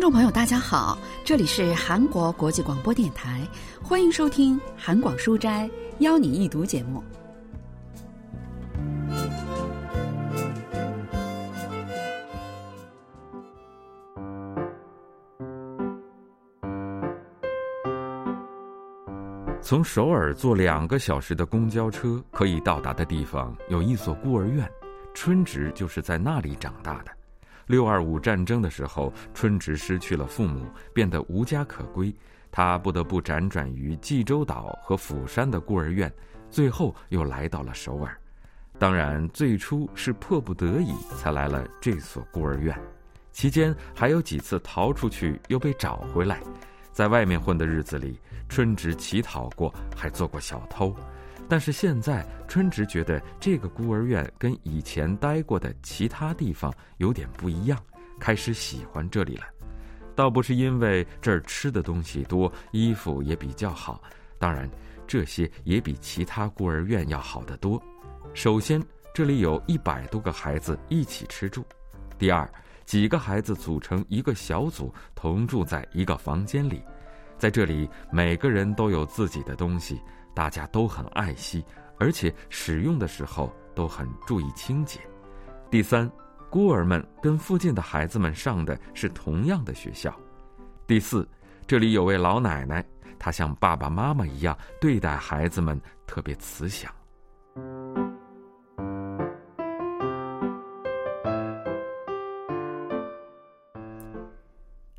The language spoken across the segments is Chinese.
听众朋友，大家好，这里是韩国国际广播电台，欢迎收听《韩广书斋邀你一读》节目。从首尔坐两个小时的公交车可以到达的地方，有一所孤儿院，春植就是在那里长大的。六二五战争的时候，春植失去了父母，变得无家可归，他不得不辗转于济州岛和釜山的孤儿院，最后又来到了首尔。当然，最初是迫不得已才来了这所孤儿院，期间还有几次逃出去又被找回来。在外面混的日子里，春植乞讨过，还做过小偷。但是现在，春植觉得这个孤儿院跟以前待过的其他地方有点不一样，开始喜欢这里了。倒不是因为这儿吃的东西多，衣服也比较好，当然这些也比其他孤儿院要好得多。首先，这里有一百多个孩子一起吃住；第二，几个孩子组成一个小组，同住在一个房间里，在这里每个人都有自己的东西。大家都很爱惜，而且使用的时候都很注意清洁。第三，孤儿们跟附近的孩子们上的是同样的学校。第四，这里有位老奶奶，她像爸爸妈妈一样对待孩子们，特别慈祥。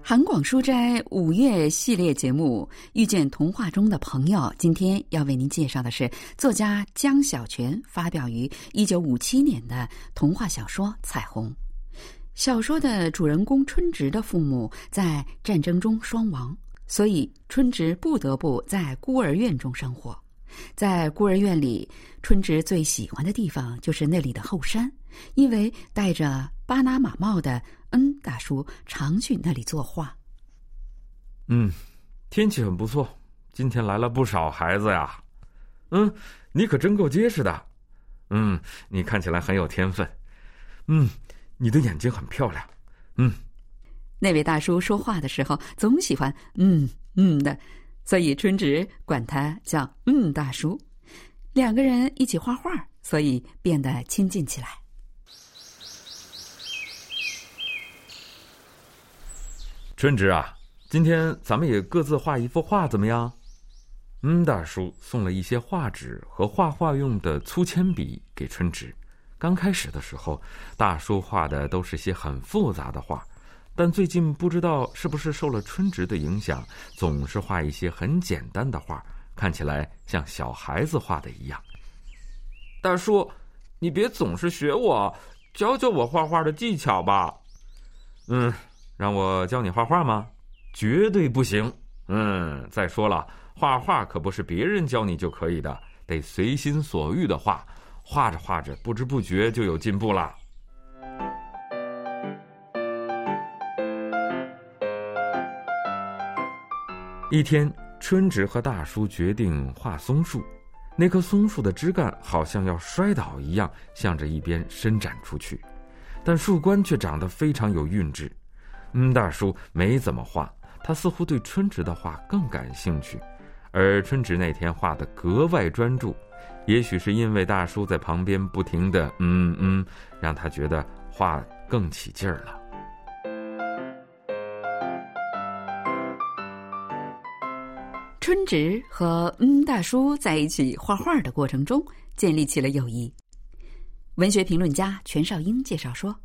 韩广书斋五月系列节目《遇见童话中的朋友》，今天要为您介绍的是作家江小泉发表于一九五七年的童话小说《彩虹》。小说的主人公春植的父母在战争中双亡，所以春植不得不在孤儿院中生活。在孤儿院里，春植最喜欢的地方就是那里的后山，因为戴着巴拿马帽的。恩大叔常去那里作画。嗯，天气很不错，今天来了不少孩子呀。嗯，你可真够结实的。嗯，你看起来很有天分。嗯，你的眼睛很漂亮。嗯，那位大叔说话的时候总喜欢嗯嗯的，所以春植管他叫嗯大叔。两个人一起画画，所以变得亲近起来。春植啊，今天咱们也各自画一幅画，怎么样？嗯，大叔送了一些画纸和画画用的粗铅笔给春植。刚开始的时候，大叔画的都是些很复杂的画，但最近不知道是不是受了春植的影响，总是画一些很简单的画，看起来像小孩子画的一样。大叔，你别总是学我，教教我画画的技巧吧。嗯。让我教你画画吗？绝对不行。嗯，再说了，画画可不是别人教你就可以的，得随心所欲的画。画着画着，不知不觉就有进步了。一天，春植和大叔决定画松树。那棵松树的枝干好像要摔倒一样，向着一边伸展出去，但树冠却长得非常有韵致。嗯，大叔没怎么画，他似乎对春植的画更感兴趣，而春植那天画的格外专注，也许是因为大叔在旁边不停的嗯嗯，让他觉得画更起劲儿了。春植和嗯大叔在一起画画的过程中建立起了友谊。文学评论家全少英介绍说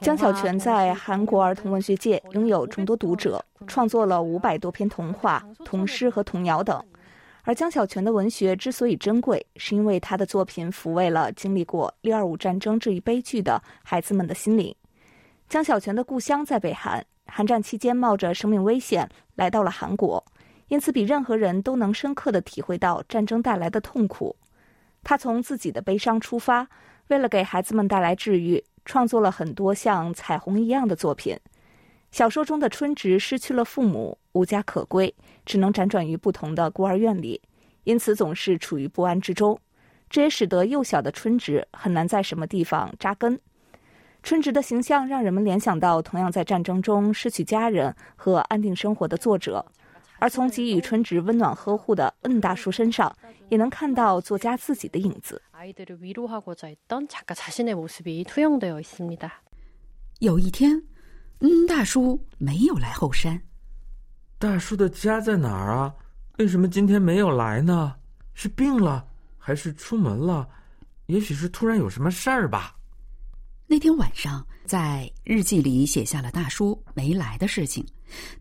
江小泉在韩国儿童文学界拥有众多读者创作了五百多篇童话童诗和童谣等。而江小泉的文学之所以珍贵是因为他的作品抚慰了经历过六二五战争这一悲剧的孩子们的心灵。江小泉的故乡在北韩，韩战期间冒着生命危险来到了韩国，因此比任何人都能深刻的体会到战争带来的痛苦。他从自己的悲伤出发，为了给孩子们带来治愈，创作了很多像彩虹一样的作品。小说中的春植失去了父母，无家可归，只能辗转于不同的孤儿院里，因此总是处于不安之中。这也使得幼小的春植很难在什么地方扎根。春植的形象让人们联想到同样在战争中失去家人和安定生活的作者，而从给予春植温暖呵护的恩大叔身上，也能看到作家自己的影子。有一天，恩大叔没有来后山。大叔的家在哪儿啊？为什么今天没有来呢？是病了，还是出门了？也许是突然有什么事儿吧。那天晚上，在日记里写下了大叔没来的事情。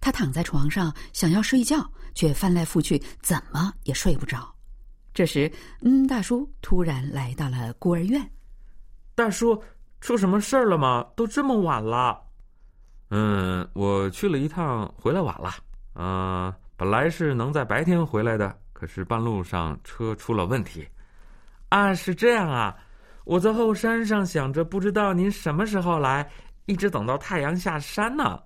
他躺在床上想要睡觉，却翻来覆去怎么也睡不着。这时，嗯，大叔突然来到了孤儿院。大叔，出什么事儿了吗？都这么晚了。嗯，我去了一趟，回来晚了。啊，本来是能在白天回来的，可是半路上车出了问题。啊，是这样啊。我在后山上想着，不知道您什么时候来，一直等到太阳下山呢。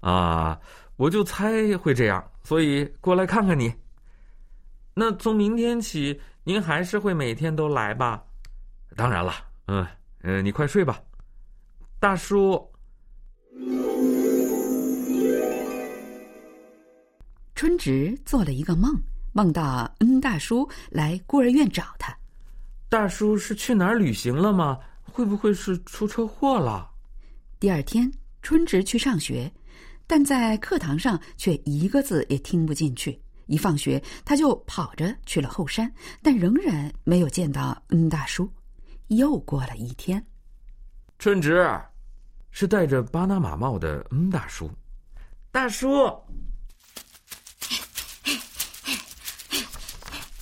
啊，我就猜会这样，所以过来看看你。那从明天起，您还是会每天都来吧？当然了，嗯嗯，你快睡吧，大叔。春植做了一个梦，梦到恩大叔来孤儿院找他。大叔是去哪儿旅行了吗？会不会是出车祸了？第二天，春植去上学，但在课堂上却一个字也听不进去。一放学，他就跑着去了后山，但仍然没有见到恩大叔。又过了一天，春植是戴着巴拿马帽的恩大叔。大叔。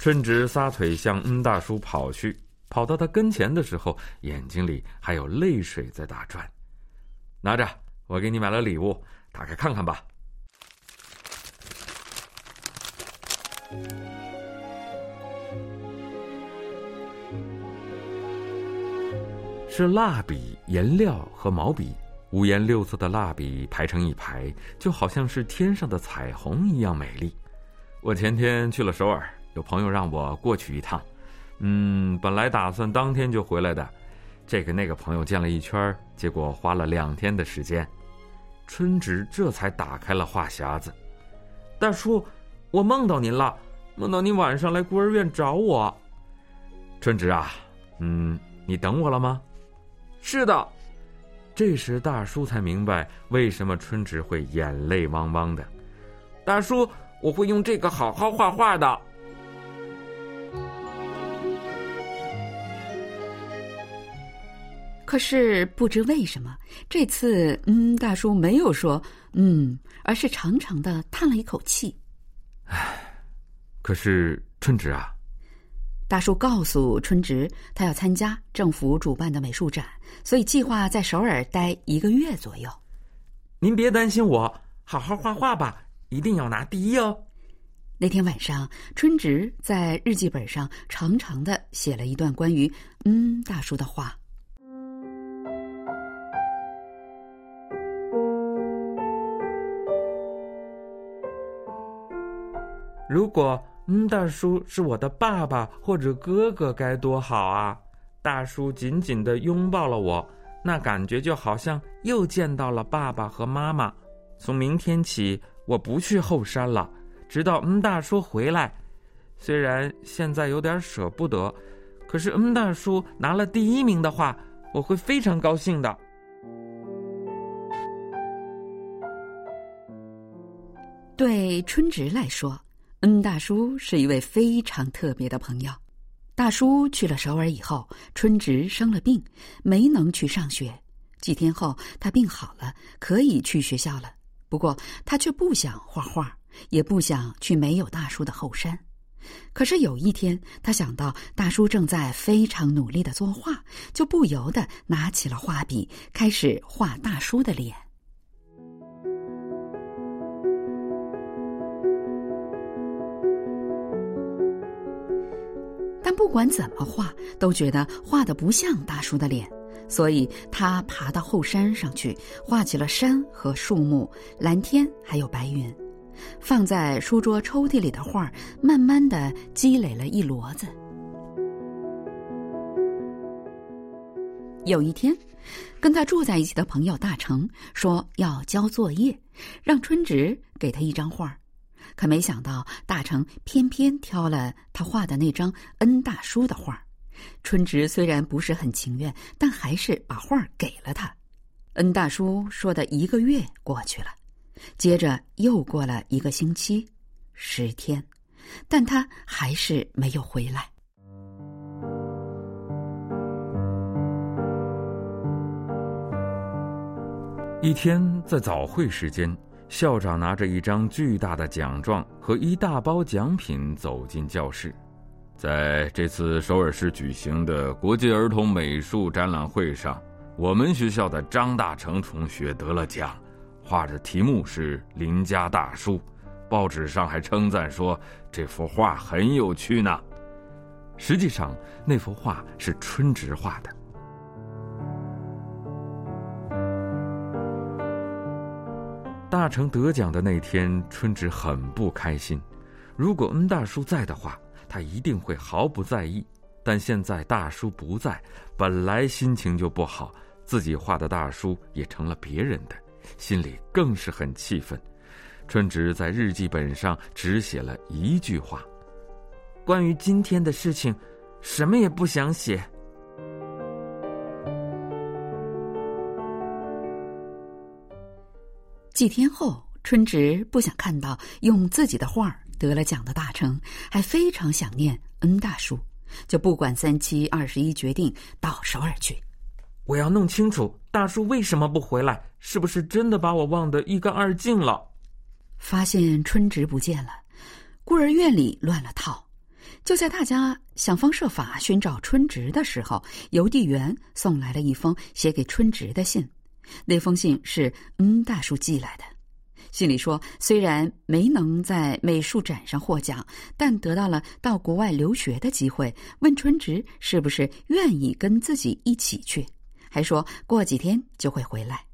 顺直撒腿向恩大叔跑去，跑到他跟前的时候，眼睛里还有泪水在打转。拿着，我给你买了礼物，打开看看吧。是蜡笔、颜料和毛笔，五颜六色的蜡笔排成一排，就好像是天上的彩虹一样美丽。我前天去了首尔。有朋友让我过去一趟，嗯，本来打算当天就回来的，这个那个朋友见了一圈，结果花了两天的时间。春植这才打开了话匣子：“大叔，我梦到您了，梦到您晚上来孤儿院找我。”春植啊，嗯，你等我了吗？是的。这时大叔才明白为什么春植会眼泪汪汪的。大叔，我会用这个好好画画的。可是不知为什么，这次嗯，大叔没有说嗯，而是长长的叹了一口气。唉，可是春植啊，大叔告诉春植，他要参加政府主办的美术展，所以计划在首尔待一个月左右。您别担心我，好好画画吧，一定要拿第一哦。那天晚上，春植在日记本上长长的写了一段关于嗯大叔的话。如果嗯，大叔是我的爸爸或者哥哥，该多好啊！大叔紧紧的拥抱了我，那感觉就好像又见到了爸爸和妈妈。从明天起，我不去后山了，直到嗯大叔回来。虽然现在有点舍不得，可是嗯大叔拿了第一名的话，我会非常高兴的。对春植来说。恩大叔是一位非常特别的朋友。大叔去了首尔以后，春植生了病，没能去上学。几天后，他病好了，可以去学校了。不过，他却不想画画，也不想去没有大叔的后山。可是有一天，他想到大叔正在非常努力的作画，就不由得拿起了画笔，开始画大叔的脸。但不管怎么画，都觉得画的不像大叔的脸，所以他爬到后山上去，画起了山和树木、蓝天还有白云，放在书桌抽屉里的画，慢慢的积累了一摞子。有一天，跟他住在一起的朋友大成说要交作业，让春植给他一张画儿。可没想到大成偏偏挑了他画的那张恩大叔的画春植虽然不是很情愿，但还是把画给了他。恩大叔说的一个月过去了，接着又过了一个星期、十天，但他还是没有回来。一天，在早会时间，校长拿着一张巨大的奖状和一大包奖品走进教室。在这次首尔市举行的国际儿童美术展览会上，我们学校的张大成同学得了奖，画的题目是《邻家大叔》，报纸上还称赞说这幅画很有趣呢。实际上，那幅画是春植画的。大成得奖的那天，春植很不开心。如果恩大叔在的话，他一定会毫不在意。但现在大叔不在，本来心情就不好，自己画的大叔也成了别人的，心里更是很气愤。春植在日记本上只写了一句话：“关于今天的事情，什么也不想写。”几天后，春植不想看到用自己的画得了奖的大成，还非常想念恩大叔，就不管三七二十一，决定到首尔去。我要弄清楚大叔为什么不回来，是不是真的把我忘得一干二净了？发现春植不见了，孤儿院里乱了套。就在大家想方设法寻找春植的时候，邮递员送来了一封写给春植的信。那封信是嗯大叔寄来的，信里说，虽然没能在美术展上获奖，但得到了到国外留学的机会。问春植是不是愿意跟自己一起去，还说过几天就会回来。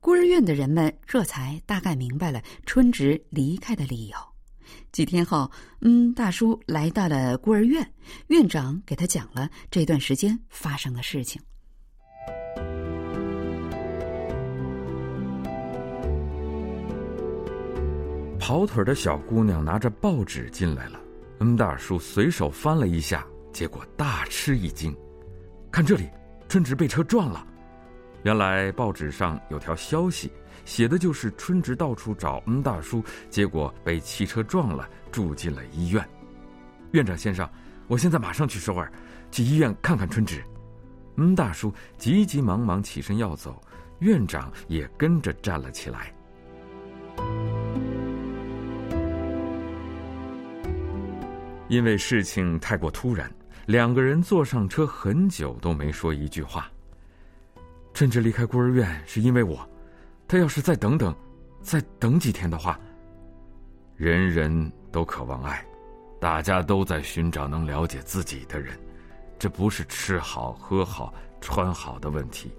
孤儿院的人们这才大概明白了春植离开的理由。几天后，嗯，大叔来到了孤儿院，院长给他讲了这段时间发生的事情。跑腿的小姑娘拿着报纸进来了，恩大叔随手翻了一下，结果大吃一惊。看这里，春植被车撞了。原来报纸上有条消息，写的就是春植到处找恩大叔，结果被汽车撞了，住进了医院。院长先生，我现在马上去首尔，去医院看看春植。恩大叔急急忙忙起身要走，院长也跟着站了起来。因为事情太过突然，两个人坐上车很久都没说一句话。甚至离开孤儿院是因为我，他要是再等等，再等几天的话，人人都渴望爱，大家都在寻找能了解自己的人，这不是吃好喝好穿好的问题，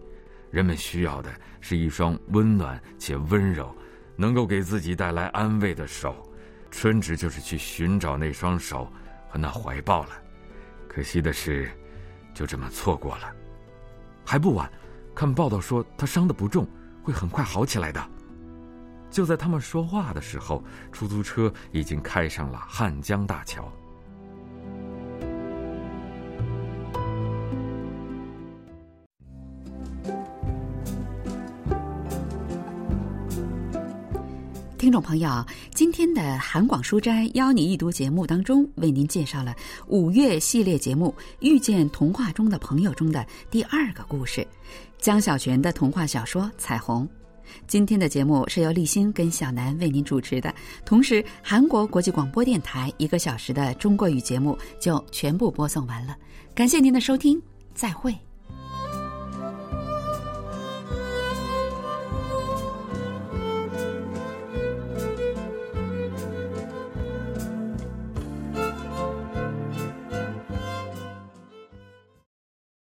人们需要的是一双温暖且温柔，能够给自己带来安慰的手。春植就是去寻找那双手和那怀抱了，可惜的是，就这么错过了。还不晚，看报道说他伤的不重，会很快好起来的。就在他们说话的时候，出租车已经开上了汉江大桥。朋友，今天的韩广书斋邀你一读节目当中，为您介绍了五月系列节目《遇见童话中的朋友》中的第二个故事——江小泉的童话小说《彩虹》。今天的节目是由立新跟小南为您主持的，同时韩国国际广播电台一个小时的中国语节目就全部播送完了。感谢您的收听，再会。